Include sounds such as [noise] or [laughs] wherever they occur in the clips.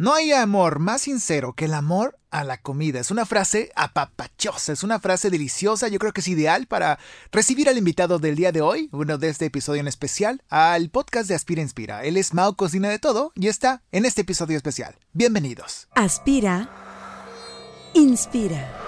No hay amor más sincero que el amor a la comida. Es una frase apapachosa, es una frase deliciosa. Yo creo que es ideal para recibir al invitado del día de hoy, uno de este episodio en especial, al podcast de Aspira Inspira. Él es Mao Cocina de Todo y está en este episodio especial. Bienvenidos. Aspira. Inspira.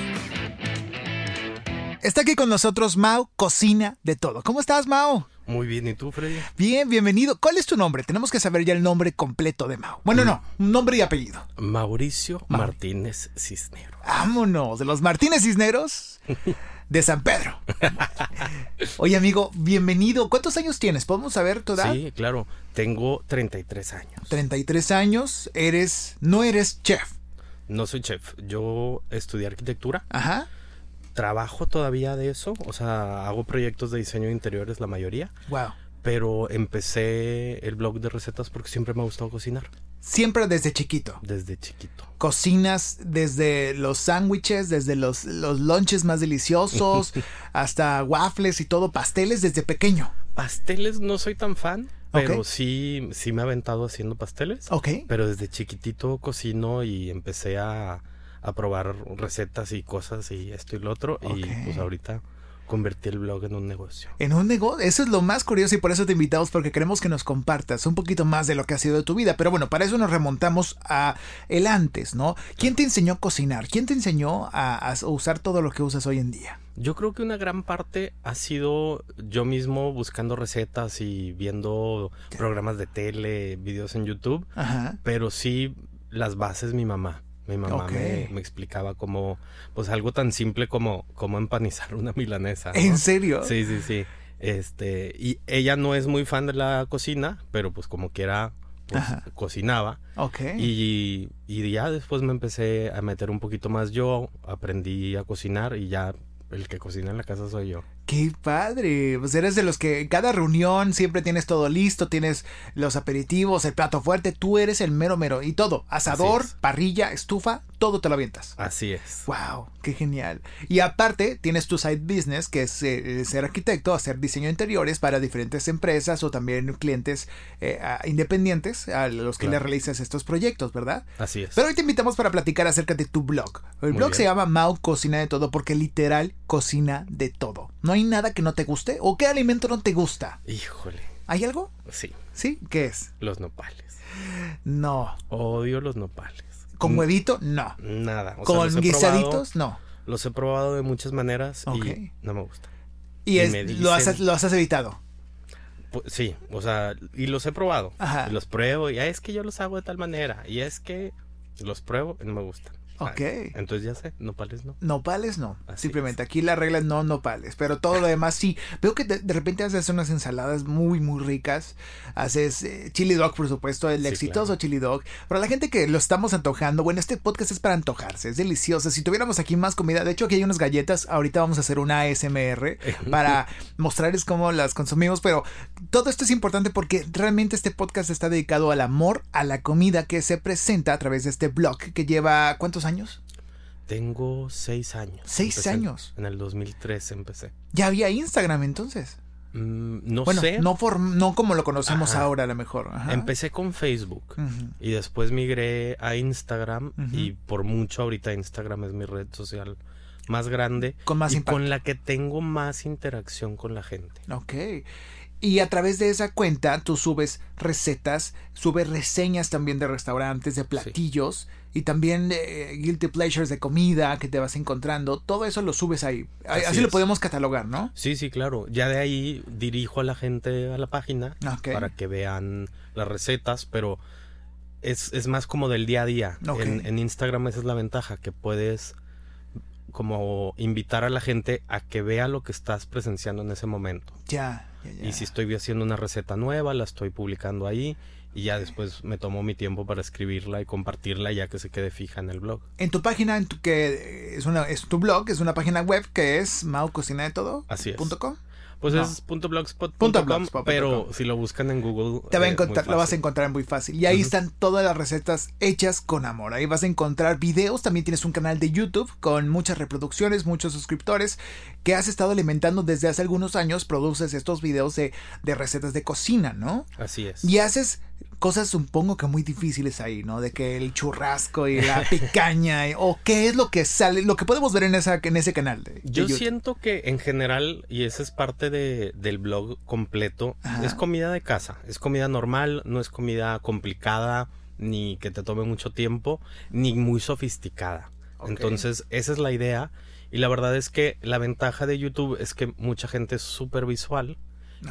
Está aquí con nosotros Mao, cocina de todo. ¿Cómo estás, Mao? Muy bien, ¿y tú, Freddy? Bien, bienvenido. ¿Cuál es tu nombre? Tenemos que saber ya el nombre completo de Mao. Bueno, no, nombre y apellido. Mauricio Martínez Cisneros. Vámonos, de los Martínez Cisneros de San Pedro. Oye, amigo, bienvenido. ¿Cuántos años tienes? ¿Podemos saber tu edad? Sí, claro. Tengo 33 años. 33 años. Eres, no eres chef. No soy chef. Yo estudié arquitectura. Ajá. Trabajo todavía de eso. O sea, hago proyectos de diseño de interiores la mayoría. Wow. Pero empecé el blog de recetas porque siempre me ha gustado cocinar. Siempre desde chiquito. Desde chiquito. Cocinas desde los sándwiches, desde los, los lunches más deliciosos, [laughs] hasta waffles y todo, pasteles desde pequeño. Pasteles no soy tan fan, pero sí, sí me he aventado haciendo pasteles. Ok. Pero desde chiquitito cocino y empecé a, a probar recetas y cosas y esto y lo otro. Y pues ahorita convertí el blog en un negocio. En un negocio, eso es lo más curioso y por eso te invitamos porque queremos que nos compartas un poquito más de lo que ha sido de tu vida. Pero bueno, para eso nos remontamos a el antes, ¿no? ¿Quién te enseñó a cocinar? ¿Quién te enseñó a, a usar todo lo que usas hoy en día? Yo creo que una gran parte ha sido yo mismo buscando recetas y viendo programas de tele, videos en YouTube, Ajá. pero sí las bases mi mamá. Mi mamá me, me explicaba cómo, pues algo tan simple como cómo empanizar [laughs] una milanesa. ¿no? ¿En serio? Sí, sí, sí. Este, y ella no es muy fan de la cocina, pero pues como quiera, pues, cocinaba. Ok. Y, y ya después me empecé a meter un poquito más yo, aprendí a cocinar y ya el que cocina en la casa soy yo. Qué padre. Pues eres de los que en cada reunión siempre tienes todo listo, tienes los aperitivos, el plato fuerte, tú eres el mero mero y todo. Asador, es. parrilla, estufa, todo te lo avientas. Así es. Wow, qué genial. Y aparte, tienes tu side business, que es eh, ser arquitecto, hacer diseño de interiores para diferentes empresas o también clientes eh, a- independientes a los que le Claro. realizas estos proyectos, ¿verdad? Así es. Pero hoy te invitamos para platicar acerca de tu blog. El Muy blog bien. se llama Mau Cocina de Todo porque literal cocina de todo. No hay nada que no te guste o qué alimento no te gusta. Híjole. ¿Hay algo? Sí, ¿Sí? ¿Qué es? los nopales. No. Odio los nopales. ¿Con Mm, huevito? No. Nada. O ¿Con guisaditos? No. los he probado de muchas maneras y no me gusta. Y, Y es- lo, has, lo has evitado. Pu- Sí, o sea, y los he probado. Ajá. Y los pruebo y "Ah, es que yo los hago de tal manera. Y es que los pruebo y no me gustan. Ok. Entonces ya sé, nopales no. Nopales no. Así Simplemente aquí la regla es no nopales. Pero todo lo demás sí. Veo que de, de repente haces unas ensaladas muy, muy ricas. Haces eh, chili dog, por supuesto, el Sí, exitoso claro. chili dog. Para la gente que lo estamos antojando, bueno, este podcast es para antojarse. Es delicioso. Si tuviéramos aquí más comida, de hecho aquí hay unas galletas. Ahorita vamos a hacer una ASMR [laughs] para mostrarles cómo las consumimos. Pero todo esto es importante porque realmente este podcast está dedicado al amor a la comida que se presenta a través de este blog que lleva ¿cuántos años? Tengo seis años. ¿Seis Empecé años? En el 2003 empecé. Ya había Instagram entonces. Mm, no bueno, sé. no, por, no como lo conocemos Ajá. ahora a lo mejor. Ajá. Empecé con Facebook. Y después migré a Instagram. Y por mucho ahorita Instagram es mi red social más grande. Con más y impacto. con la que tengo más interacción con la gente. Ok. Y a través de esa cuenta tú subes recetas, subes reseñas también de restaurantes, de platillos y también de guilty pleasures de comida que te vas encontrando. Todo eso lo subes ahí. Así, Así lo podemos catalogar, ¿no? Sí, sí, claro. Ya de ahí dirijo a la gente a la página para que vean las recetas, pero es, es más como del día a día. En, en Instagram esa es la ventaja, que puedes como invitar a la gente a que vea lo que estás presenciando en ese momento. Ya. Ya, ya. Y si estoy haciendo una receta nueva, la estoy publicando ahí y ya después me tomo mi tiempo para escribirla y compartirla ya que se quede fija en el blog. En tu página, en tu, que es, una, es tu blog, es una página web que es maococina de todo. Así es. com. Pues No. es punto blogspot Punto punto com, blogspot punto pero si lo buscan en Google Te va a eh, encontrar, lo vas a encontrar muy fácil. Y ahí están todas las recetas hechas con amor. Ahí vas a encontrar videos. También tienes un canal de YouTube con muchas reproducciones, muchos suscriptores que has estado alimentando desde hace algunos años. Produces estos videos de, de recetas de cocina, ¿no? Así es. Y haces cosas supongo que muy difíciles ahí, ¿no? De que el churrasco y la picaña y- o qué es lo que sale, lo que podemos ver en esa en ese canal de, de Yo YouTube. siento que en general, y esa es parte de, del blog completo, Ajá. es comida de casa. Es comida normal, no es comida complicada, ni que te tome mucho tiempo, ni muy sofisticada. Entonces, esa es la idea. Y la verdad es que la ventaja de YouTube es que mucha gente es súper visual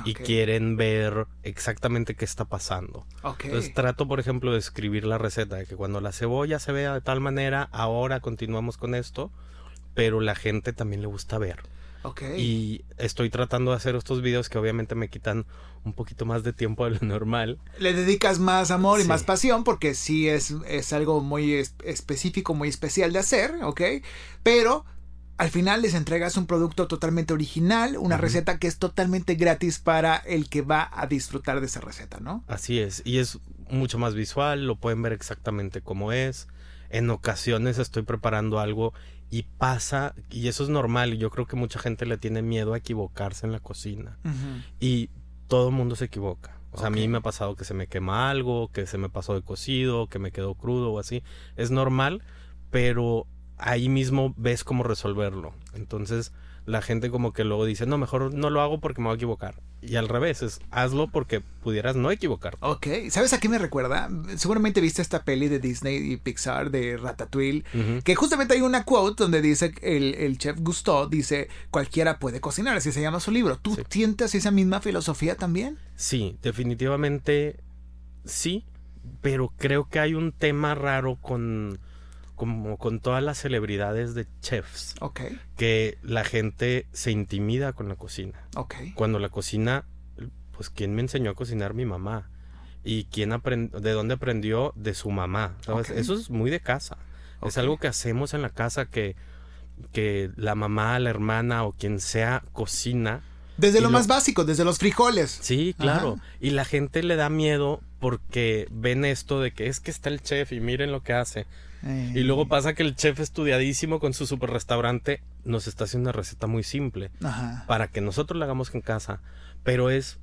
y quieren ver exactamente qué está pasando. Entonces trato, por ejemplo, de escribir la receta de que cuando la cebolla se vea de tal manera, ahora continuamos con esto, pero la gente también le gusta ver. ok. Y estoy tratando de hacer estos videos que obviamente me quitan un poquito más de tiempo de lo normal. Le dedicas más amor y más pasión porque sí es, es algo muy es- específico, muy especial de hacer, ¿ok? Pero al final les entregas un producto totalmente original, una receta que es totalmente gratis para el que va a disfrutar de esa receta, ¿no? Así es. Y es mucho más visual, lo pueden ver exactamente como es. En ocasiones estoy preparando algo y pasa, y eso es normal, yo creo que mucha gente le tiene miedo a equivocarse en la cocina. Y todo el mundo se equivoca. O sea, a mí me ha pasado que se me quema algo, que se me pasó de cocido, que me quedó crudo o así. Es normal, pero ahí mismo ves cómo resolverlo. Entonces, la gente como que luego dice, no, mejor no lo hago porque me voy a equivocar. Y al revés, es hazlo porque pudieras no equivocarte. Ok, ¿sabes a qué me recuerda? Seguramente viste esta peli de Disney y Pixar de Ratatouille, que justamente hay una quote donde dice el, el chef Gusteau dice cualquiera puede cocinar, así se llama su libro. ¿Tú Sí. sientes esa misma filosofía también? Sí, definitivamente sí, pero creo que hay un tema raro con como con todas las celebridades de chefs. Ok, que la gente se intimida con la cocina. ok. Cuando la cocina, pues ¿quién me enseñó a cocinar? Mi mamá. ¿Y quién aprendió? ¿De dónde aprendió? De su mamá. Eso es muy de casa. Es algo que hacemos en la casa que, que la mamá, la hermana o quien sea cocina. Desde lo, lo- más básico, desde los frijoles. Sí, claro. Ajá. Y la gente le da miedo porque ven esto de que es que está el chef y miren lo que hace. Eh, Y luego pasa que el chef estudiadísimo con su super restaurante nos está haciendo una receta muy simple. Ajá. para que nosotros la hagamos en casa. Pero es,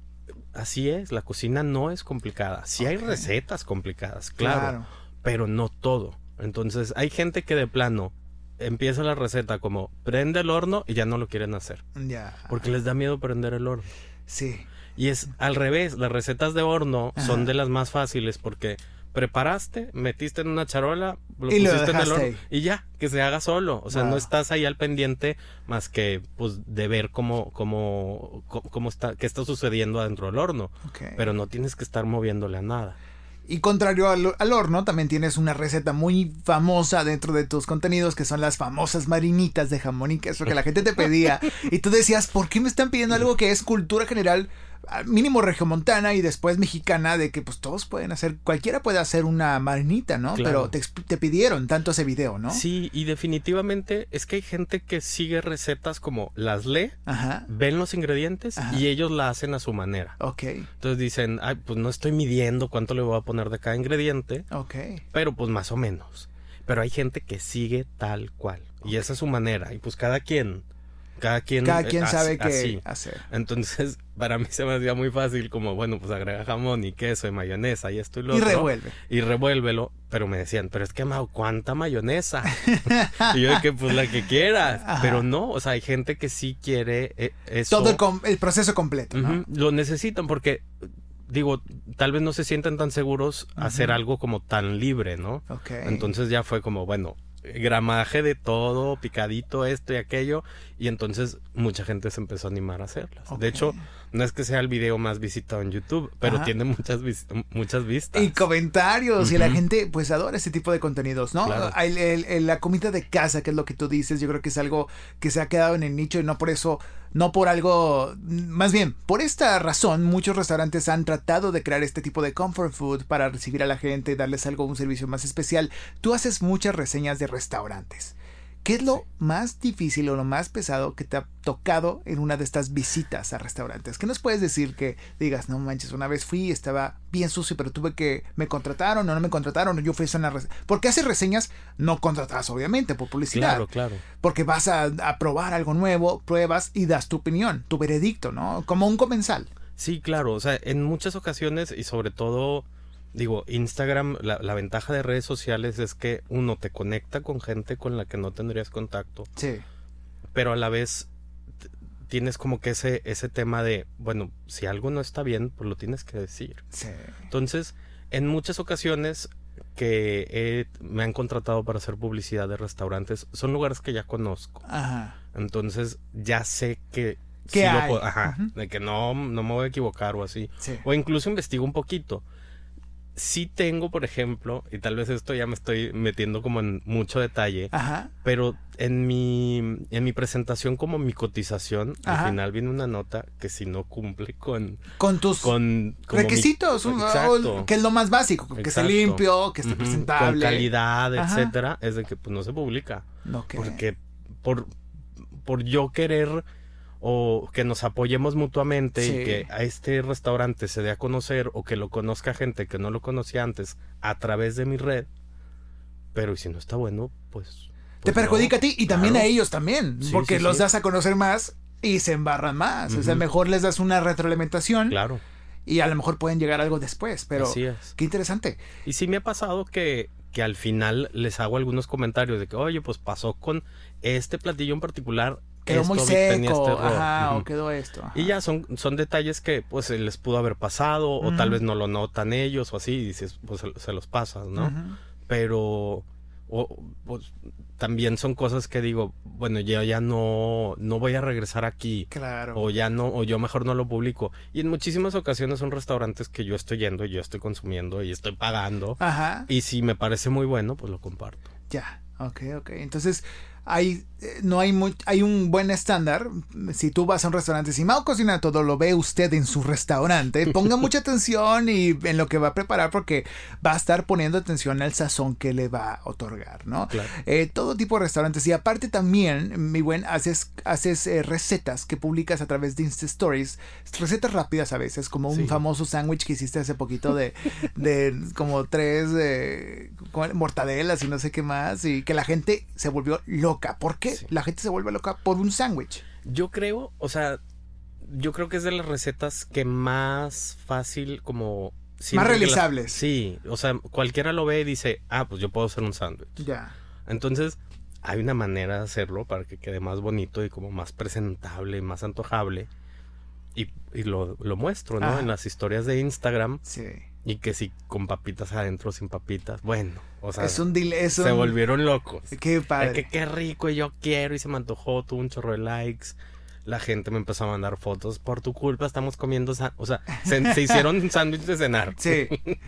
así es, la cocina no es complicada. Sí hay recetas complicadas, claro, Claro. pero no todo. Entonces hay gente que de plano empieza la receta como prende el horno y ya no lo quieren hacer. Ya. Porque les da miedo prender el horno. Sí. Y es al revés, las recetas de horno Ajá. son de las más fáciles porque preparaste, metiste en una charola, lo Y lo pusiste en el horno ahí. y ya, que se haga solo. O sea, Wow. no estás ahí al pendiente más que pues de ver cómo, cómo, cómo, está, qué está sucediendo adentro del horno. Pero no tienes que estar moviéndole a nada. Y contrario al, al horno, también tienes una receta muy famosa dentro de tus contenidos, que son las famosas marinitas de jamón y queso que la gente te pedía. [laughs] y tú decías, ¿por qué me están pidiendo algo que es cultura general, al mínimo regiomontana y después mexicana, de que pues todos pueden hacer, cualquiera puede hacer una marinita, ¿no? Claro. Pero te, pidieron tanto ese video, ¿no? Sí, y definitivamente es que hay gente que sigue recetas como las lee, Ajá. ven los ingredientes Ajá. y ellos la hacen a su manera. Ok, Entonces dicen, ay, pues no estoy midiendo cuánto le voy a poner de cada ingrediente, ok. pero pues más o menos. Pero hay gente que sigue tal cual. Y esa es su manera. Y pues cada quien, cada quien, Cada eh, quien sabe qué hacer. Entonces, [laughs] para mí se me hacía muy fácil como, bueno, pues agrega jamón y queso y mayonesa y esto y lo Y otro. revuelve. Y revuélvelo. Pero me decían, pero es que, Mau, ¿cuánta mayonesa? [laughs] y yo que, pues la que quieras. Ajá. Pero no, o sea, hay gente que sí quiere eh, eso. Todo el, com- el proceso completo, Lo necesitan porque, digo, tal vez no se sientan tan seguros hacer algo como tan libre, ¿no? Ok. Entonces ya fue como, bueno, gramaje de todo, picadito esto y aquello, y entonces mucha gente se empezó a animar a hacerlas. De hecho, no es que sea el video más visitado en YouTube, pero Ajá. tiene muchas vis- muchas vistas. Y comentarios, y la gente pues adora ese tipo de contenidos, ¿no? Claro. El- el- el- la comida de casa, que es lo que tú dices, yo creo que es algo que se ha quedado en el nicho y no por eso No por algo, más bien, por esta razón, muchos restaurantes han tratado de crear este tipo de comfort food para recibir a la gente, darles algo, un servicio más especial. Tú haces muchas reseñas de restaurantes. ¿Qué es lo más difícil o lo más pesado que te ha tocado en una de estas visitas a restaurantes? ¿Qué nos puedes decir que digas, no manches, una vez fui y estaba bien sucio, pero tuve que me contrataron o no me contrataron o yo fui a una reseña? Porque haces reseñas no contratadas, obviamente, por publicidad. Claro, claro. Porque vas a, a probar algo nuevo, pruebas y das tu opinión, tu veredicto, ¿no? Como un comensal. Sí, claro. O sea, en muchas ocasiones y sobre todo Digo, Instagram, la, la, ventaja de redes sociales es que uno te conecta con gente con la que no tendrías contacto. Sí. Pero a la vez tienes como que ese, ese tema de, bueno, si algo no está bien, pues lo tienes que decir. Sí. Entonces, en muchas ocasiones que he, me han contratado para hacer publicidad de restaurantes, son lugares que ya conozco. Ajá. Entonces, ya sé que... ¿Qué sí hay? Lo, ajá, de que no, no me voy a equivocar o así. Sí. O incluso investigo un poquito. Sí tengo, por ejemplo, y tal vez esto ya me estoy metiendo como en mucho detalle, Ajá. pero en mi, en mi presentación como mi cotización, Ajá. al final viene una nota que si no cumple con... Con tus con mi- requisitos, Exacto. que es lo más básico, que esté limpio, que esté presentable. Con calidad, Ajá. etcétera, es de que pues no se publica. No, que- Porque por, por yo querer o que nos apoyemos mutuamente Sí. y que a este restaurante se dé a conocer o que lo conozca gente que no lo conocía antes a través de mi red. Pero y si no está bueno, pues... te pues perjudica no. a ti y también a ellos también, Sí, porque sí, los das a conocer más y se embarran más. O sea, mejor les das una retroalimentación Claro, y a lo mejor pueden llegar algo después, pero así es. qué interesante. Y sí me ha pasado que, que al final les hago algunos comentarios de que, oye, pues pasó con este platillo en particular. Quedó esto muy seco, este error". ajá, o quedó esto. ajá. Y ya son, son detalles que pues les pudo haber pasado o tal vez no lo notan ellos o así y dices, pues se, los pasas, ¿no? Pero o, pues, también son cosas que digo, bueno, ya, ya no, no voy a regresar aquí Claro. o ya no, o yo mejor no lo publico. Y en muchísimas ocasiones son restaurantes que yo estoy yendo y yo estoy consumiendo y estoy pagando. Ajá. Y si me parece muy bueno, pues lo comparto. Ya, ok, ok. Entonces, hay, no hay, muy, hay un buen estándar. Si tú vas a un restaurante, si Mao cocina todo, lo ve usted en su restaurante, ponga [laughs] mucha atención y en lo que va a preparar porque va a estar poniendo atención al sazón que le va a otorgar, ¿no? Claro. Eh, todo tipo de restaurantes y aparte también, mi buen, haces, haces eh, recetas que publicas a través de Insta Stories, recetas rápidas a veces, como un Sí. famoso sándwich que hiciste hace poquito de, de como tres eh, mortadelas y no sé qué más y que la gente se volvió loca. ¿Por qué Sí. la gente se vuelve loca por un sándwich? Yo creo, o sea, yo creo que es de las recetas que más fácil como... las- realizables. sí, o sea, cualquiera lo ve y dice, ah, pues yo puedo hacer un sándwich. Ya. Entonces, hay una manera de hacerlo para que quede más bonito y como más presentable, más antojable. Y, y lo, lo muestro, ¿no? En las historias de Instagram. Sí. Y que si con papitas adentro, sin papitas. Bueno, o sea, es un dile, es se un- volvieron locos. Qué padre. que qué rico y yo quiero y se me antojó, tuvo un chorro de likes. La gente me empezó a mandar fotos. Por tu culpa estamos comiendo... sa-". O sea, se, se [laughs] hicieron un sándwich de cenar. Sí. [laughs]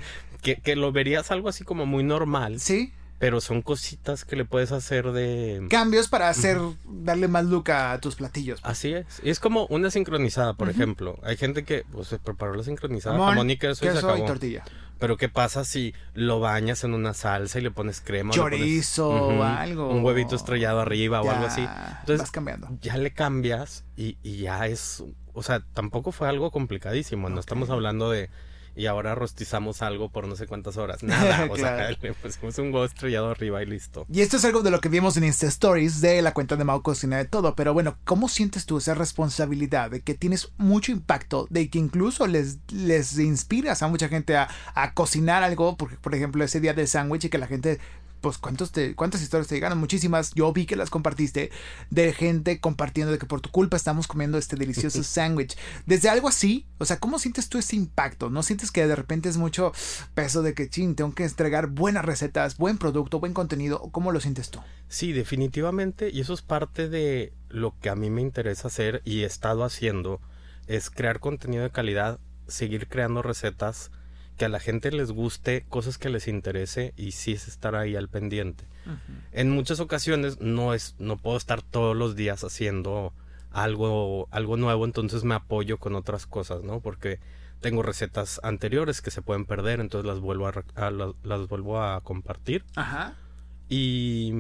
Que, que lo verías algo así como muy normal. Sí. Pero son cositas que le puedes hacer de... Cambios para hacer, darle más look a tus platillos. Así es. Y es como una sincronizada, por ejemplo. Hay gente que pues, se preparó la sincronizada, Jamón, jamón y queso, y se queso y acabó. tortilla. Pero ¿qué pasa si lo bañas en una salsa y le pones crema? o le pones- Chorizo o Ujú, algo. Un huevito estrellado arriba o algo así. Entonces, vas cambiando. ya le cambias y, y ya es... O sea, tampoco fue algo complicadísimo. No estamos hablando de... Y ahora rostizamos algo por no sé cuántas horas. Nada. [laughs] O sea, le pusimos un huevo estrellado arriba y listo. Y esto es algo de lo que vimos en Insta Stories de la cuenta de Mau Cocina de Todo. Pero bueno, ¿cómo sientes tú esa responsabilidad de que tienes mucho impacto, de que incluso les, les inspiras a mucha gente a, a cocinar algo? Porque, por ejemplo, ese día del sándwich y que la gente. Pues cuántos te, cuántas historias te llegaron, muchísimas. Yo vi que las compartiste de gente compartiendo de que por tu culpa estamos comiendo este delicioso [laughs] sándwich. Desde algo así, o sea, ¿cómo sientes tú ese impacto? ¿No sientes que de repente es mucho peso de que, ching, tengo que entregar buenas recetas, buen producto, buen contenido? ¿O ¿Cómo lo sientes tú? Sí, definitivamente, y eso es parte de lo que a mí me interesa hacer y he estado haciendo, es crear contenido de calidad, seguir creando recetas que a la gente les guste, cosas que les interese y sí es estar ahí al pendiente. En muchas ocasiones no es no puedo estar todos los días haciendo algo, algo nuevo, entonces me apoyo con otras cosas, ¿no? Porque tengo recetas anteriores que se pueden perder, entonces las vuelvo a, las, las, vuelvo a compartir. Ajá. Y,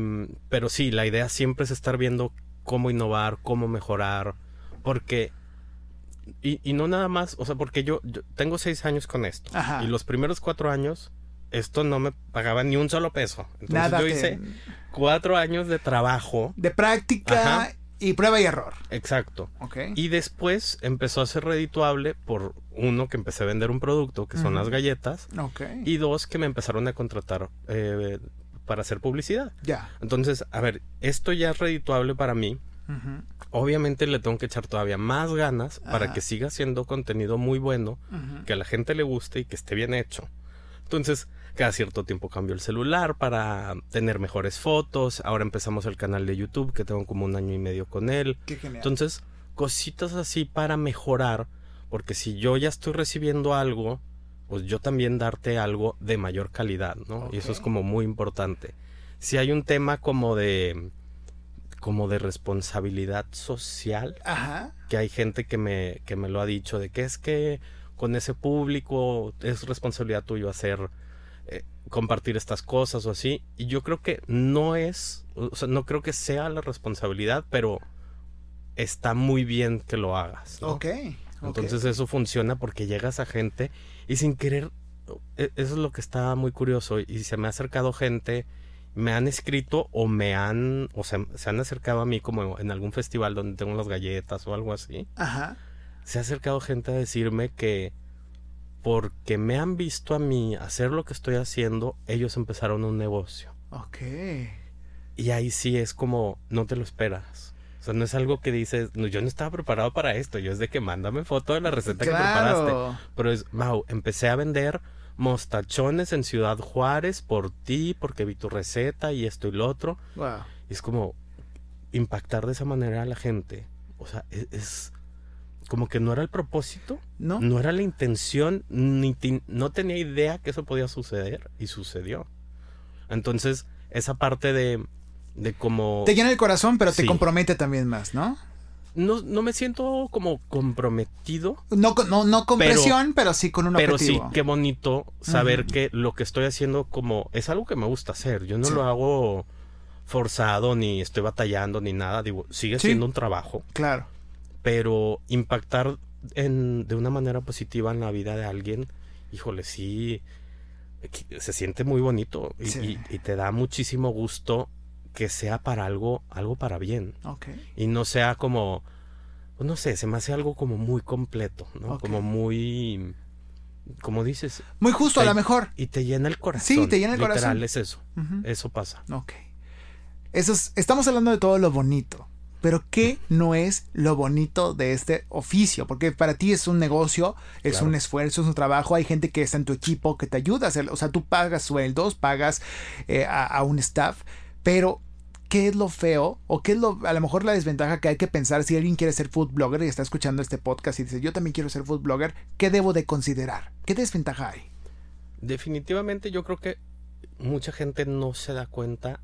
pero sí, la idea siempre es estar viendo cómo innovar, cómo mejorar, porque y, y, no nada más, o sea, porque yo, tengo seis años con esto. Y los primeros cuatro años, esto no me pagaba ni un solo peso. Entonces Nada yo hice cuatro años de trabajo. De práctica y prueba y error. Exacto. Y después empezó a ser redituable por uno que empecé a vender un producto, que son las galletas. Y dos que me empezaron a contratar eh, para hacer publicidad. Ya. Entonces, a ver, esto ya es redituable para mí Obviamente le tengo que echar todavía más ganas para que siga siendo contenido muy bueno, que a la gente le guste y que esté bien hecho. Entonces, cada cierto tiempo cambio el celular para tener mejores fotos. Ahora empezamos el canal de YouTube, que tengo como un año y medio con él. Entonces, cositas así para mejorar, porque si yo ya estoy recibiendo algo, pues yo también darte algo de mayor calidad, ¿no? Y eso es como muy importante. Si hay un tema como de como de responsabilidad social. Ajá. Que hay gente que me, que me lo ha dicho, de que es que con ese público es responsabilidad tuya hacer, eh, compartir estas cosas o así. Y yo creo que no es, o sea, no creo que sea la responsabilidad, pero está muy bien que lo hagas. Ok. Entonces eso funciona porque llegas a gente y sin querer, e, eso es lo que está muy curioso y se me ha acercado gente me han escrito o me han, o sea, se han acercado a mí como en algún festival donde tengo las galletas o algo así. Ajá. Se ha acercado gente a decirme que porque me han visto a mí hacer lo que estoy haciendo, ellos empezaron un negocio. Ok. Y ahí sí es como, no te lo esperas. O sea, no es algo que dices, no, yo no estaba preparado para esto. Yo es de que mándame foto de la receta que preparaste. Pero es, wow, empecé a vender mostachones en Ciudad Juárez por ti, porque vi tu receta y esto y lo otro. Y es como impactar de esa manera a la gente. O sea, e-, es, como que no era el propósito, no, no era la intención, ni no tenía idea que eso podía suceder y sucedió. Entonces, esa parte de, de como... Te llena el corazón, pero te compromete también más, ¿no? No, no me siento como comprometido. No, no, no con presión, pero sí con un pero sí, qué bonito saber que lo que estoy haciendo como es algo que me gusta hacer. Yo no lo hago forzado, ni estoy batallando, ni nada. Digo, sigue siendo un trabajo. Claro. Pero impactar en, de una manera positiva en la vida de alguien, híjole, sí, se siente muy bonito y, y te da muchísimo gusto que sea para algo, algo para bien. Y no sea como, pues no sé, se me hace algo como muy completo, ¿no? Como muy, como dices. Muy justo, a lo mejor. Y te llena el corazón. Sí, te llena el Literal, corazón. es eso. Eso pasa. Ok. Eso es, estamos hablando de todo lo bonito. Pero ¿qué no es lo bonito de este oficio? Porque para ti es un negocio, es un esfuerzo, es un trabajo. Hay gente que está en tu equipo que te ayuda a hacer. O sea, tú pagas sueldos, pagas eh, a, un staff pero, ¿qué es lo feo? O qué es lo, a lo mejor la desventaja que hay que pensar si alguien quiere ser food blogger y está escuchando este podcast y dice, yo también quiero ser food blogger, ¿qué debo de considerar? ¿Qué desventaja hay? Definitivamente yo creo que mucha gente no se da cuenta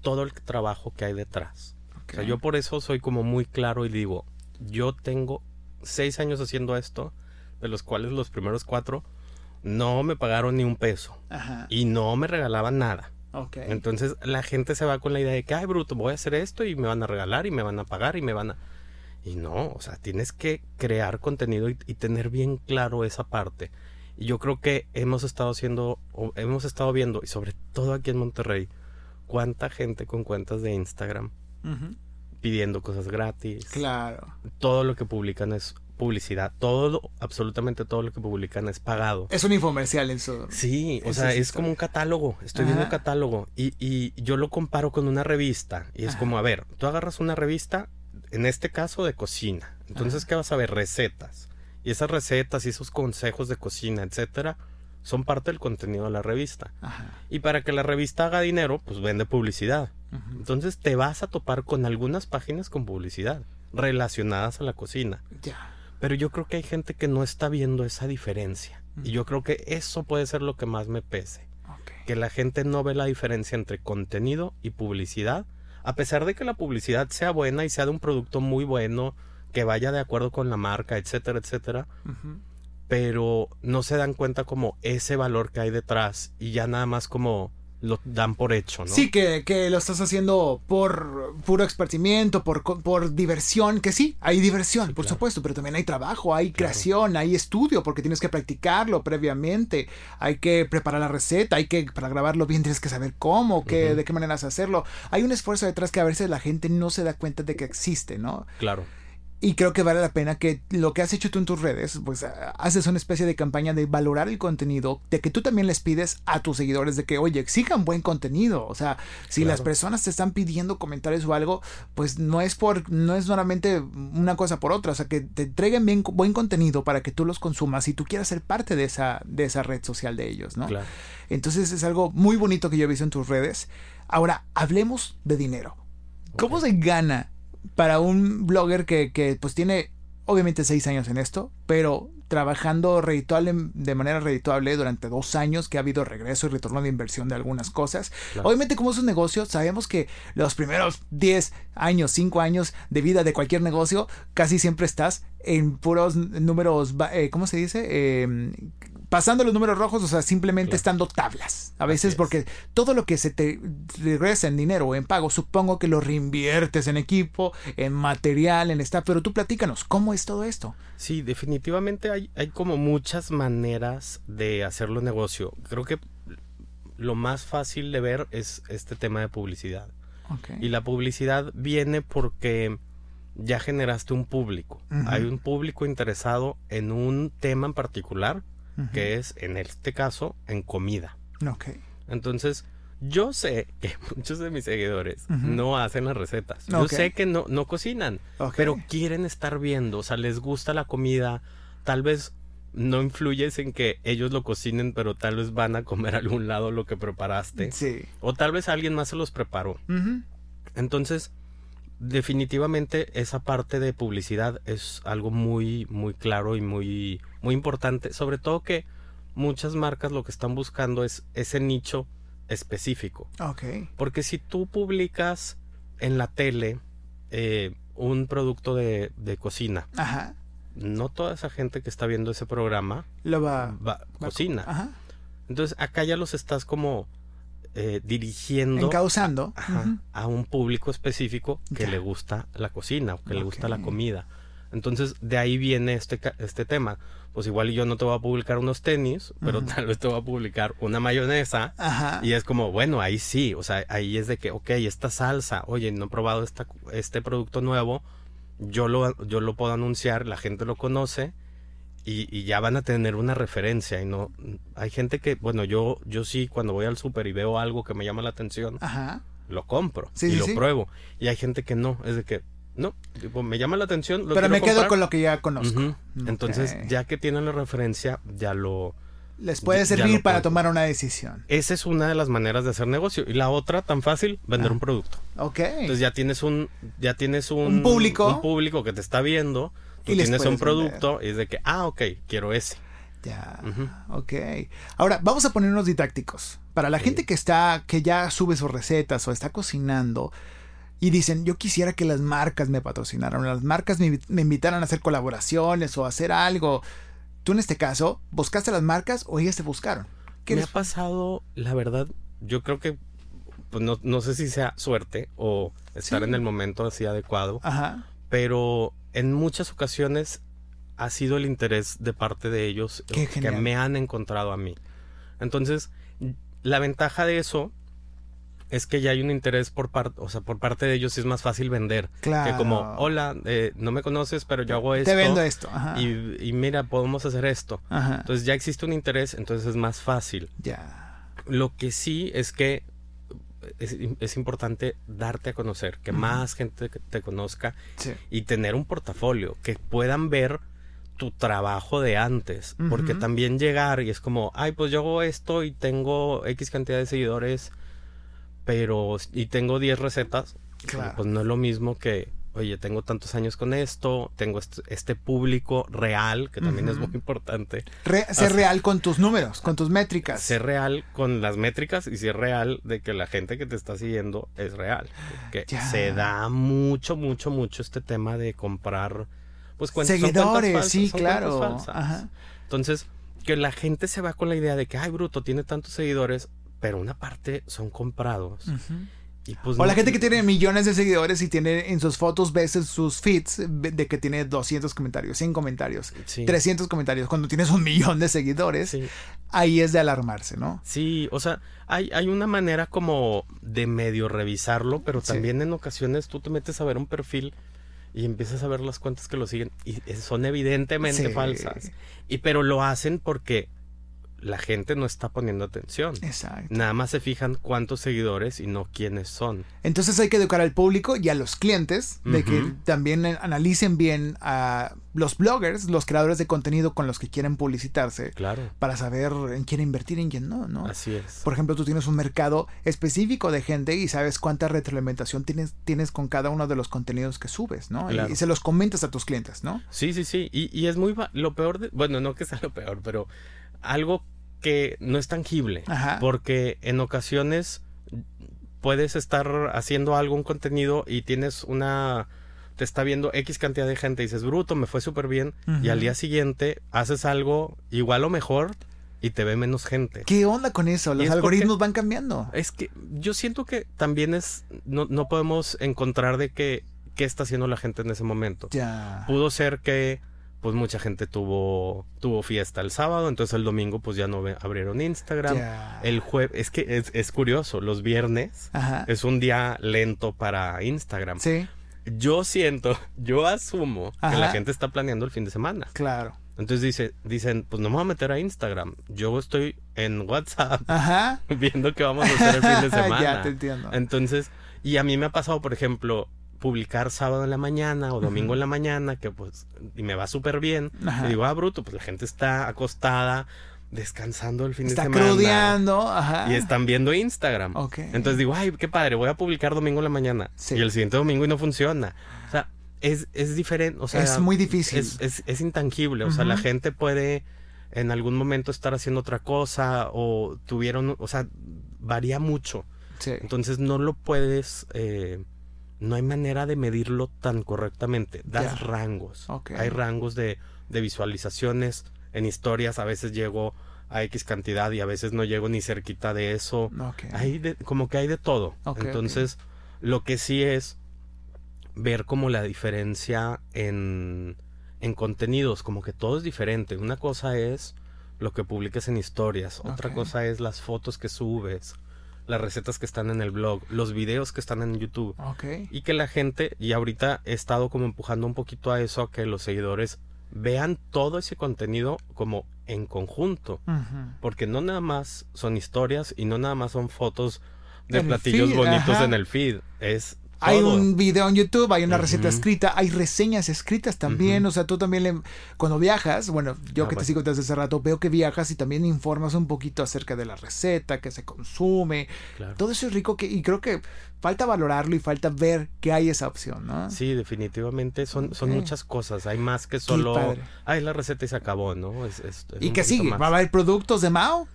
todo el trabajo que hay detrás. O sea, yo por eso soy como muy claro y digo, yo tengo seis años haciendo esto, de los cuales los primeros cuatro no me pagaron ni un peso. Y no me regalaban nada. Entonces la gente se va con la idea de que, ay, bruto, voy a hacer esto y me van a regalar y me van a pagar y me van a... Y no, o sea, tienes que crear contenido y, tener bien claro esa parte. Y yo creo que hemos estado haciendo, o hemos estado viendo, y sobre todo aquí en Monterrey, cuánta gente con cuentas de Instagram pidiendo cosas gratis. Claro. Todo lo que publican es publicidad. Todo, absolutamente todo lo que publican es pagado. Es un infomercial eso. Sí, o sea, es como un catálogo. Estoy viendo un catálogo. Y, y, yo lo comparo con una revista. Y es como, a ver, tú agarras una revista, en este caso de cocina. Entonces, ¿qué vas a ver? Recetas. Y esas recetas y esos consejos de cocina, etcétera, son parte del contenido de la revista. Y para que la revista haga dinero, pues vende publicidad. Entonces te vas a topar con algunas páginas con publicidad relacionadas a la cocina. Ya. Pero yo creo que hay gente que no está viendo esa diferencia. Y yo creo que eso puede ser lo que más me pese. Que la gente no ve la diferencia entre contenido y publicidad a pesar de que la publicidad sea buena y sea de un producto muy bueno, que vaya de acuerdo con la marca, etcétera, etcétera, pero no se dan cuenta como ese valor que hay detrás y ya nada más como lo dan por hecho, ¿no? Sí, que, que lo estás haciendo por puro expertimiento, por, por diversión, que sí, hay diversión, por supuesto, pero también hay trabajo, hay creación, hay estudio, porque tienes que practicarlo previamente, hay que preparar la receta, hay que, para grabarlo bien tienes que saber cómo, qué, de qué maneras hacerlo. Hay un esfuerzo detrás que a veces la gente no se da cuenta de que existe, ¿no? Claro. Y creo que vale la pena que lo que has hecho tú en tus redes, pues haces una especie de campaña de valorar el contenido, de que tú también les pides a tus seguidores de que, oye, exijan buen contenido. O sea, si las personas te están pidiendo comentarios o algo, pues no es por, no es solamente una cosa por otra. O sea, que te entreguen bien, buen contenido para que tú los consumas y tú quieras ser parte de esa, de esa red social de ellos, ¿no? Claro. Entonces es algo muy bonito que yo he visto en tus redes. Ahora, hablemos de dinero. ¿Cómo se gana para un blogger que, que pues tiene obviamente seis años en esto, pero trabajando redituable, de manera redituable durante dos años, que ha habido regreso y retorno de inversión de algunas cosas. Obviamente, como es un negocio, sabemos que los primeros 10 años, 5 años de vida de cualquier negocio, casi siempre estás en puros números, eh, ¿cómo se dice? Eh, pasando los números rojos, o sea, simplemente estando tablas. A veces porque todo lo que se te regresa en dinero o en pago, supongo que lo reinviertes en equipo, en material, en staff, pero tú platícanos, ¿cómo es todo esto? Sí, definitivamente hay, hay como muchas maneras de hacerlo negocio. Creo que lo más fácil de ver es este tema de publicidad. Y la publicidad viene porque ya generaste un público. Hay un público interesado en un tema en particular que es en este caso en comida. Entonces, yo sé que [laughs] muchos de mis seguidores no hacen las recetas. Yo sé que no, no cocinan, pero quieren estar viendo, o sea, les gusta la comida, tal vez no influyes en que ellos lo cocinen, pero tal vez van a comer a [laughs] algún lado lo que preparaste. Sí. O tal vez alguien más se los preparó. Entonces, definitivamente esa parte de publicidad es algo muy muy claro y muy muy importante sobre todo que muchas marcas lo que están buscando es ese nicho específico Ok. porque si tú publicas en la tele eh, un producto de, de cocina Ajá. No toda esa gente que está viendo ese programa Lo va, va, cocina Ajá. entonces acá ya los estás como eh, dirigiendo Encauzando. a, a un público específico que le gusta la cocina o que le gusta la comida. Entonces, de ahí viene este, este tema. Pues igual yo no te voy a publicar unos tenis, pero tal vez te voy a publicar una mayonesa. Ajá. Y es como, bueno, ahí sí, o sea, ahí es de que, ok, esta salsa, oye, no he probado esta, este producto nuevo, yo lo, yo lo puedo anunciar, la gente lo conoce y, y ya van a tener una referencia y no, hay gente que, bueno, yo, yo sí, cuando voy al súper y veo algo que me llama la atención, Ajá. lo compro Sí, y sí, lo sí. pruebo. Y hay gente que no, es de que, no, tipo, me llama la atención, lo Pero me quedo comprar. con lo que ya conozco. Ujú. Entonces, ya que tienen la referencia, ya lo... Les puede servir para puedo. tomar una decisión. Esa es una de las maneras de hacer negocio. Y la otra, tan fácil, vender Ah. un producto. Ok. Entonces ya tienes un, ya tienes un, Un público. un público que te está viendo. Tú Y tienes un producto y es de que, ah, ok, quiero ese. Ya, Ujú. ok. Ahora, vamos a ponernos didácticos. Para la Sí. gente que está, que ya sube sus recetas o está cocinando y dicen, yo quisiera que las marcas me patrocinaran, las marcas me, me invitaran a hacer colaboraciones o a hacer algo. Tú en este caso, ¿buscaste a las marcas o ellas te buscaron? ¿Qué Me les- ha pasado, la verdad, yo creo que, pues no, no sé si sea suerte o estar Sí. en el momento así adecuado, Ajá. pero en muchas ocasiones ha sido el interés de parte de ellos Qué que genial. me han encontrado a mí. Entonces, la ventaja de eso es que ya hay un interés por parte, o sea, por parte de ellos y es más fácil vender. Claro. Que como, hola, eh, no me conoces, pero yo hago esto. Te vendo esto. Ajá. Y, y mira, podemos hacer esto. Ajá. Entonces ya existe un interés, entonces es más fácil. ya. Lo que sí es que es, es importante darte a conocer, que más gente te conozca Sí. y tener un portafolio, que puedan ver tu trabajo de antes, porque también llegar y es como, ay, pues yo hago esto y tengo X cantidad de seguidores, pero y tengo 10 recetas, Claro. pues no es lo mismo que oye, tengo tantos años con esto, tengo este, este público real, que también es muy importante. ser real con tus números, con tus métricas. Ser real con las métricas y ser real de que la gente que te está siguiendo es real. Que se da mucho, mucho, mucho este tema de comprar, pues cuentas. Seguidores, sí, claro. Entonces, que la gente se va con la idea de que, ay, bruto, tiene tantos seguidores, pero una parte son comprados. Pues, o la gente que tiene millones de seguidores y tiene en sus fotos, ves en sus feeds de que tiene 200 comentarios, 100 comentarios, 300 comentarios. Cuando tienes un millón de seguidores, ahí es de alarmarse, ¿no? Sí, o sea, hay, hay una manera como de medio revisarlo, pero también en ocasiones tú te metes a ver un perfil y empiezas a ver las cuentas que lo siguen y son evidentemente falsas. Y pero lo hacen porque la gente no está poniendo atención. Exacto. Nada más se fijan cuántos seguidores y no quiénes son. Entonces hay que educar al público y a los clientes de que también analicen bien a los bloggers, los creadores de contenido con los que quieren publicitarse. Claro. Para saber en quién invertir y en quién no, ¿no? Así es. Por ejemplo, tú tienes un mercado específico de gente y sabes cuánta retroalimentación tienes, tienes con cada uno de los contenidos que subes, ¿no? Y, se los comentas a tus clientes, ¿no? Sí, sí, sí. Y, y es muy... Lo peor de... Bueno, no que sea lo peor, pero algo que no es tangible. Porque en ocasiones puedes estar haciendo algún contenido y tienes una te está viendo X cantidad de gente y dices, bruto, me fue súper bien. Y al día siguiente haces algo igual o mejor y te ve menos gente. ¿Qué onda con eso? Los algoritmos van cambiando. Es que yo siento que también es, no, no podemos encontrar de qué, qué está haciendo la gente en ese momento. Ya. Pudo ser que pues mucha gente tuvo tuvo fiesta el sábado, entonces el domingo pues ya no abrieron Instagram. El jueves, es que es, curioso, los viernes es un día lento para Instagram. Sí. Yo siento, yo asumo que la gente está planeando el fin de semana. Claro. Entonces dice, dicen, pues no me voy a meter a Instagram. Yo estoy en WhatsApp [laughs] viendo qué vamos a hacer el fin de [laughs] semana. ya te entiendo. Entonces, y a mí me ha pasado, por ejemplo, publicar sábado en la mañana o domingo en la mañana, que pues, y me va súper bien. Y digo, ah, bruto, pues la gente está acostada, descansando el fin de semana. Está crudeando, ajá. Y están viendo Instagram. Entonces digo, ay, qué padre, voy a publicar domingo en la mañana. Y el siguiente domingo y no funciona. O sea, es, es diferente, o sea... Es muy difícil. Es, es, intangible, o sea, la gente puede en algún momento estar haciendo otra cosa o tuvieron, o sea, varía mucho. Entonces no lo puedes... Eh, no hay manera de medirlo tan correctamente. Das rangos. Hay rangos de, visualizaciones. En historias a veces llego a X cantidad y a veces no llego ni cerquita de eso. Hay de, como que hay de todo. Entonces, lo que sí es ver como la diferencia en, en contenidos, como que todo es diferente. Una cosa es lo que publiques en historias, otra cosa es las fotos que subes, las recetas que están en el blog, los videos que están en YouTube. Y que la gente, y ahorita he estado como empujando un poquito a eso, a que los seguidores vean todo ese contenido como en conjunto. Porque no nada más son historias y no nada más son fotos de platillos bonitos en el feed. Es hay un video en YouTube, hay una receta escrita, hay reseñas escritas también. O sea, tú también le, cuando viajas, bueno, yo ah, que te sigo desde hace rato, veo que viajas y también informas un poquito acerca de la receta, que se consume. Todo eso es rico que, y creo que falta valorarlo y falta ver que hay esa opción, ¿no? Sí, definitivamente son, son muchas cosas. Hay más que solo. Ay, la receta y se acabó, ¿no? ¿Y que sigue? ¿Va a haber productos de Mao?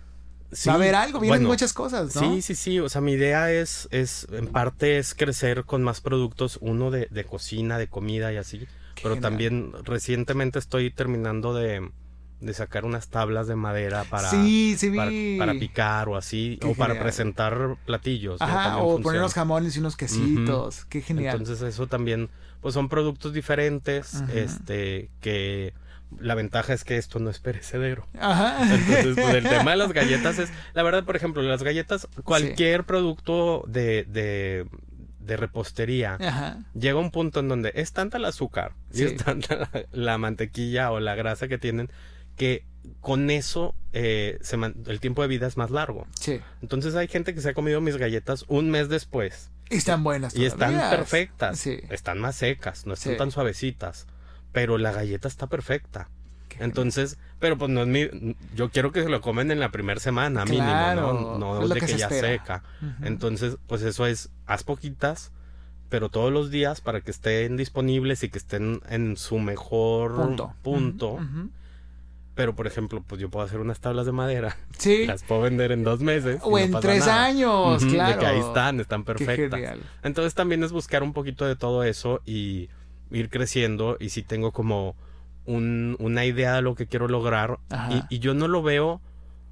Va a haber algo, vienen muchas cosas, ¿no? Sí, sí, sí. O sea, mi idea es, es en parte es crecer con más productos, uno de, de cocina, de comida y así. pero también recientemente estoy terminando de, de, sacar unas tablas de madera para, para, picar o así, o para presentar platillos. Ajá, o poner unos jamones y unos quesitos. Qué genial. Entonces eso también, pues son productos diferentes, este, que la ventaja es que esto no es perecedero. Ajá. Entonces, pues, el tema de [laughs] las galletas es, la verdad, por ejemplo, las galletas, cualquier producto de, de, de repostería, Ajá. llega un punto en donde es tanta el azúcar y es tanta la, mantequilla o la grasa que tienen que con eso eh, se el tiempo de vida es más largo. Sí. Entonces hay gente que se ha comido mis galletas un mes después. Y están buenas. Y están perfectas. Sí. Están más secas, no están tan suavecitas pero la galleta está perfecta. Entonces, pero pues no es mi, yo quiero que se lo comen en la primera semana mínimo, no, no de que, ya seca. Entonces, pues eso es, haz poquitas, pero todos los días para que estén disponibles y que estén en su mejor Punto. punto. Pero, por ejemplo, pues yo puedo hacer unas tablas de madera. Sí. [laughs] Las puedo vender en dos meses. O en tres nada. años, claro. De que ahí están, están perfectas. Entonces también es buscar un poquito de todo eso y ir creciendo. Y si tengo como un- una idea de lo que quiero lograr. Y, y yo no lo veo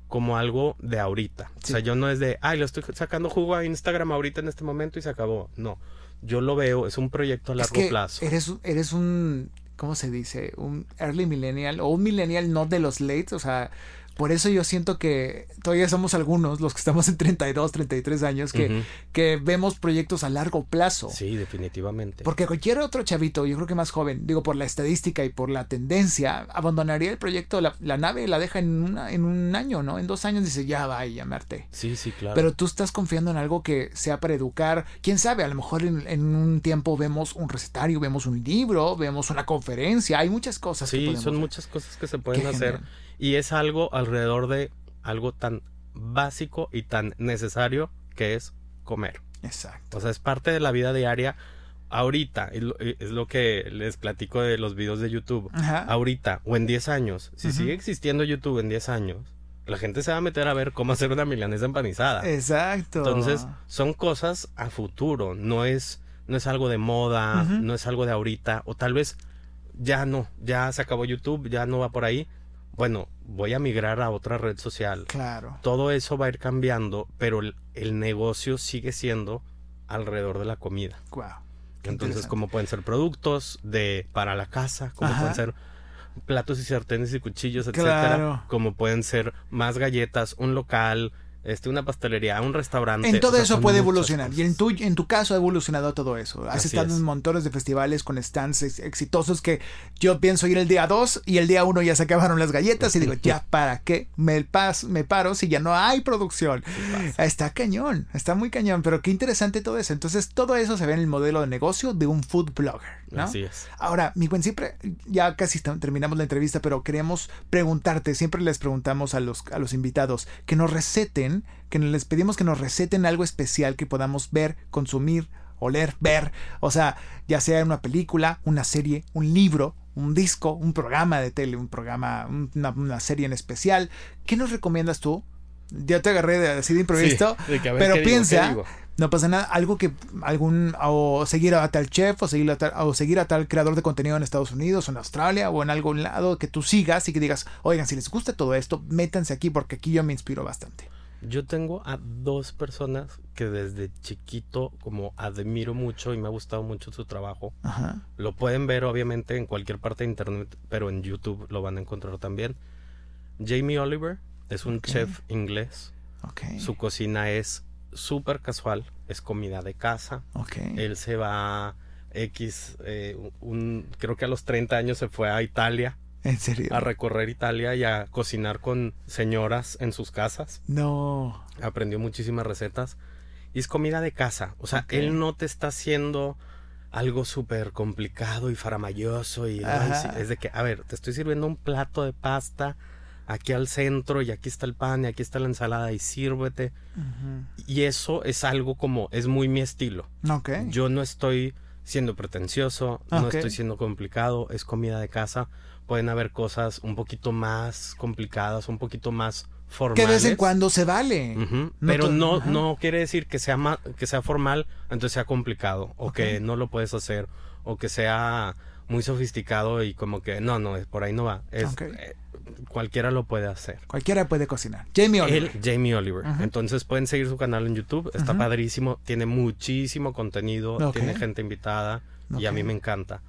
como algo de ahorita. O Sí. sea, yo no es de, ay, lo estoy sacando jugo a Instagram ahorita en este momento y se acabó. No. Yo lo veo, es un proyecto a Es largo que plazo. Eres, eres un, ¿cómo se dice? Un early millennial o un millennial no de los late, o sea, por eso yo siento que todavía somos algunos, los que estamos en 32, 33 años, que, Ujú. que vemos proyectos a largo plazo. Sí, definitivamente. Porque cualquier otro chavito, yo creo que más joven, digo por la estadística y por la tendencia, abandonaría el proyecto, la, la nave la deja en, una, en un año, ¿no? En dos años dice, ya va, ya me harté. Sí, sí, claro. Pero tú estás confiando en algo que sea para educar. Quién sabe, a lo mejor en, en un tiempo vemos un recetario, vemos un libro, vemos una conferencia. Hay muchas cosas Sí, son ver. muchas cosas que se pueden Qué hacer. genial. Y es algo alrededor de algo tan básico y tan necesario que es comer. Exacto. O sea, es parte de la vida diaria. Ahorita, es lo, lo que les platico de los videos de YouTube. Ajá. Ahorita, o en 10 años, si sigue existiendo YouTube en 10 años, la gente se va a meter a ver cómo hacer una milanesa empanizada. Exacto. Entonces, son cosas a futuro, no es, no es algo de moda, no es algo de ahorita, o tal vez ya no, ya se acabó YouTube, ya no va por ahí. Bueno, voy a migrar a otra red social. Claro. Todo eso va a ir cambiando, pero el, el negocio sigue siendo alrededor de la comida. Wow. Entonces, como pueden ser productos de para la casa, como Ajá. pueden ser platos y sartenes y cuchillos, Claro. etcétera, como pueden ser más galletas, un local, este, una pastelería, un restaurante. En todo o sea, eso puede evolucionar. Y en tu, en tu caso ha evolucionado todo eso. Has Así estado es. en montones de festivales con stands ex- exitosos que yo pienso ir el día 2 y el día 1 ya se acabaron las galletas y digo, [laughs] ya, ¿para qué me, pas, me paro si ya no hay producción? Está cañón, está muy cañón, pero qué interesante todo eso. Entonces todo eso se ve en el modelo de negocio de un food blogger. ¿No? Así es. Ahora, mi buen, siempre, ya casi terminamos la entrevista, pero queremos preguntarte, siempre les preguntamos a los, a los invitados que nos receten, que les pedimos que nos receten algo especial que podamos ver, consumir, oler, ver, o sea, ya sea una película, una serie, un libro, un disco, un programa de tele, un programa, un- una, una serie en especial. ¿Qué nos recomiendas tú? Ya te agarré de, así de improviso, Sí, de que a ver pero piensa, digo. No pasa nada, algo que algún o seguir a tal chef o seguir a tal, o seguir a tal creador de contenido en Estados Unidos o en Australia o en algún lado que tú sigas y que digas, oigan, si les gusta todo esto, métanse aquí porque aquí yo me inspiro bastante. Yo tengo a dos personas que desde chiquito como admiro mucho y me ha gustado mucho su trabajo. Ajá. Lo pueden ver obviamente en cualquier parte de internet, pero en YouTube lo van a encontrar también. Jamie Oliver es un chef inglés. Su cocina es súper casual, es comida de casa. Ok. Él se va X, eh, un, creo que a los 30 años se fue a Italia En serio. a recorrer Italia y a cocinar con señoras en sus casas. No. Aprendió muchísimas recetas y es comida de casa. O sea, él no te está haciendo algo súper complicado y faramayoso y ay, Ajá. sí, es de que, a ver, te estoy sirviendo un plato de pasta aquí al centro y aquí está el pan y aquí está la ensalada y sírvete. Y eso es algo como, es muy mi estilo. Ok. Yo no estoy siendo pretencioso, no estoy siendo complicado, es comida de casa. Pueden haber cosas un poquito más complicadas, un poquito más formales. que de vez en cuando se vale. No Pero no, no quiere decir que sea ma- que sea formal, entonces sea complicado, o que no lo puedes hacer, o que sea muy sofisticado y como que no, no, por ahí no va. Es, eh, cualquiera lo puede hacer. Cualquiera puede cocinar. Jamie Oliver. Él, Jamie Oliver. Entonces pueden seguir su canal en YouTube. Está padrísimo. Tiene muchísimo contenido. Tiene gente invitada. Y a mí me encanta.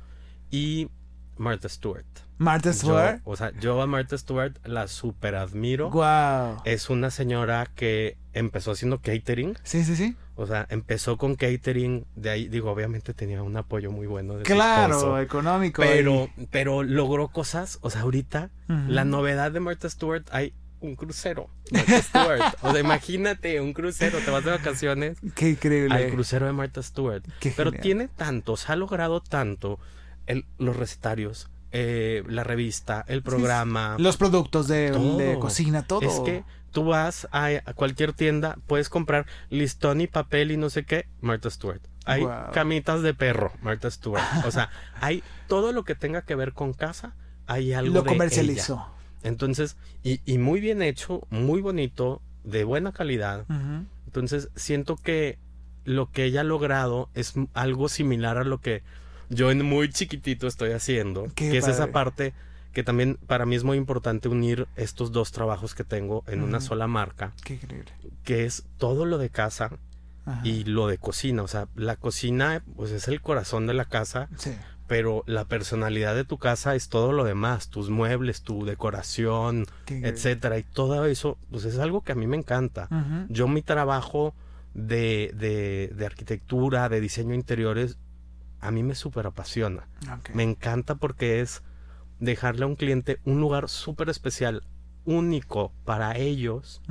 Y Martha Stewart. Martha Yo- Stewart. o sea, yo a Martha Stewart la super admiro. Wow. Es una señora que empezó haciendo catering. Sí, sí, sí. O sea, empezó con catering. De ahí, digo, obviamente tenía un apoyo muy bueno de su Claro, esposo. económico. Pero, pero logró cosas. O sea, ahorita la novedad de Martha Stewart, hay un crucero. Martha Stewart. [laughs] O sea, imagínate un crucero, te vas de vacaciones Qué increíble. al crucero de Martha Stewart. Qué Pero genial. tiene tantos, ha logrado tanto el- los recetarios, eh, la revista, el programa. Los productos de, cocina, todo. Es que tú vas a, a cualquier tienda, puedes comprar listón y papel y no sé qué, Martha Stewart. hay Wow. camitas de perro, Martha Stewart. O sea, [laughs] hay todo lo que tenga que ver con casa, hay algo Lo de comercializó. ella. Entonces, y, y muy bien hecho, muy bonito, de buena calidad. Entonces, siento que lo que ella ha logrado es algo similar a lo que yo en muy chiquitito estoy haciendo, Qué que es esa parte que también para mí es muy importante unir estos dos trabajos que tengo en una sola marca, Qué increíble. que es todo lo de casa Ajá. y lo de cocina. O sea, la cocina pues es el corazón de la casa, Sí. pero la personalidad de tu casa es todo lo demás, tus muebles, tu decoración, Qué increíble. etcétera. Y todo eso, pues es algo que a mí me encanta. Yo mi trabajo de, de, de arquitectura, de diseño interiores, a mí me súper apasiona. Me encanta porque es dejarle a un cliente un lugar súper especial, único para ellos.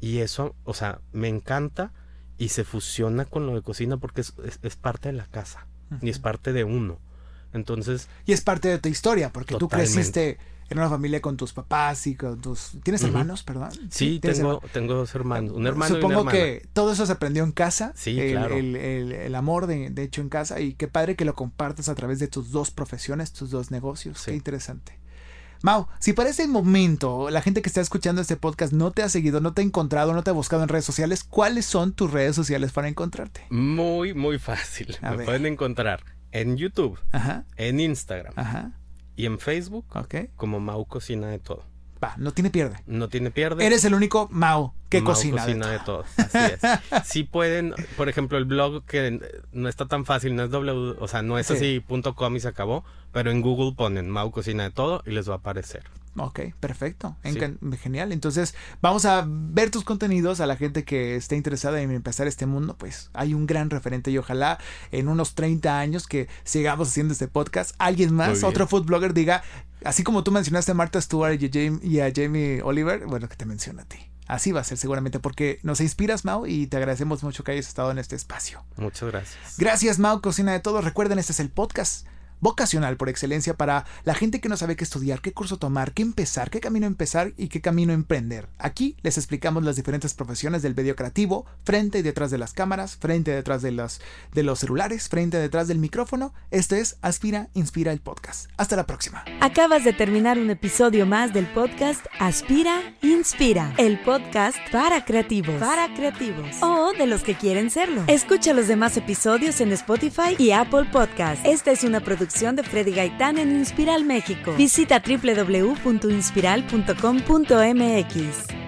Y eso, o sea, me encanta y se fusiona con lo de cocina porque es, es- es parte de la casa y es parte de uno. Entonces, Y es parte de tu historia, porque tú creciste en una familia con tus papás y con tus... ¿Tienes hermanos, perdón? sí, ¿tienes tengo, hermanos? tengo dos hermanos, un hermano y Supongo una hermana. que todo eso se aprendió en casa. Sí, el, claro. El, el- el amor de, de hecho en casa. Y qué padre que lo compartas a través de tus dos profesiones, tus dos negocios. Sí. Qué interesante. Mau, si para este momento la gente que está escuchando este podcast no te ha seguido, no te ha encontrado, no te ha buscado en redes sociales, ¿cuáles son tus redes sociales para encontrarte? Muy, muy fácil. A Me ver. pueden encontrar en YouTube, Ajá, en Instagram ajá, y en Facebook ok. como Mau Cocina de Todo. Va, no tiene pierde. No tiene pierde. Eres el único Mau que Mau cocina. de de todo. todo. Así es. [laughs] Sí pueden, por ejemplo, el blog que no está tan fácil, no es w, o sea, no es Sí. así punto com y se acabó, pero en Google ponen Mau Cocina de Todo y les va a aparecer. Ok, perfecto. Sí. Genial. Entonces, vamos a ver tus contenidos a la gente que esté interesada en empezar este mundo. Pues hay un gran referente y ojalá en unos 30 años que sigamos haciendo este podcast, alguien más, otro food blogger diga, así como tú mencionaste a Martha Stewart y a Jamie, Oliver, bueno, que te menciona a ti. Así va a ser seguramente porque nos inspiras, Mau, y te agradecemos mucho que hayas estado en este espacio. Muchas gracias. Gracias, Mau, Cocina de Todo. Recuerden, este es el podcast vocacional por excelencia para la gente que no sabe qué estudiar, qué curso tomar, qué empezar, qué camino empezar y qué camino emprender. Aquí les explicamos las diferentes profesiones del medio creativo, frente y detrás de las cámaras, frente y detrás de los, de los celulares, frente y detrás del micrófono. Esto es Aspira, Inspira el podcast. Hasta la próxima. Acabas de terminar un episodio más del podcast Aspira, Inspira, el podcast para creativos, para creativos o de los que quieren serlo. Escucha los demás episodios en Spotify y Apple Podcast. Esta es una de Freddy Gaitán en Inspiral México. Visita www.inspiral.com.mx.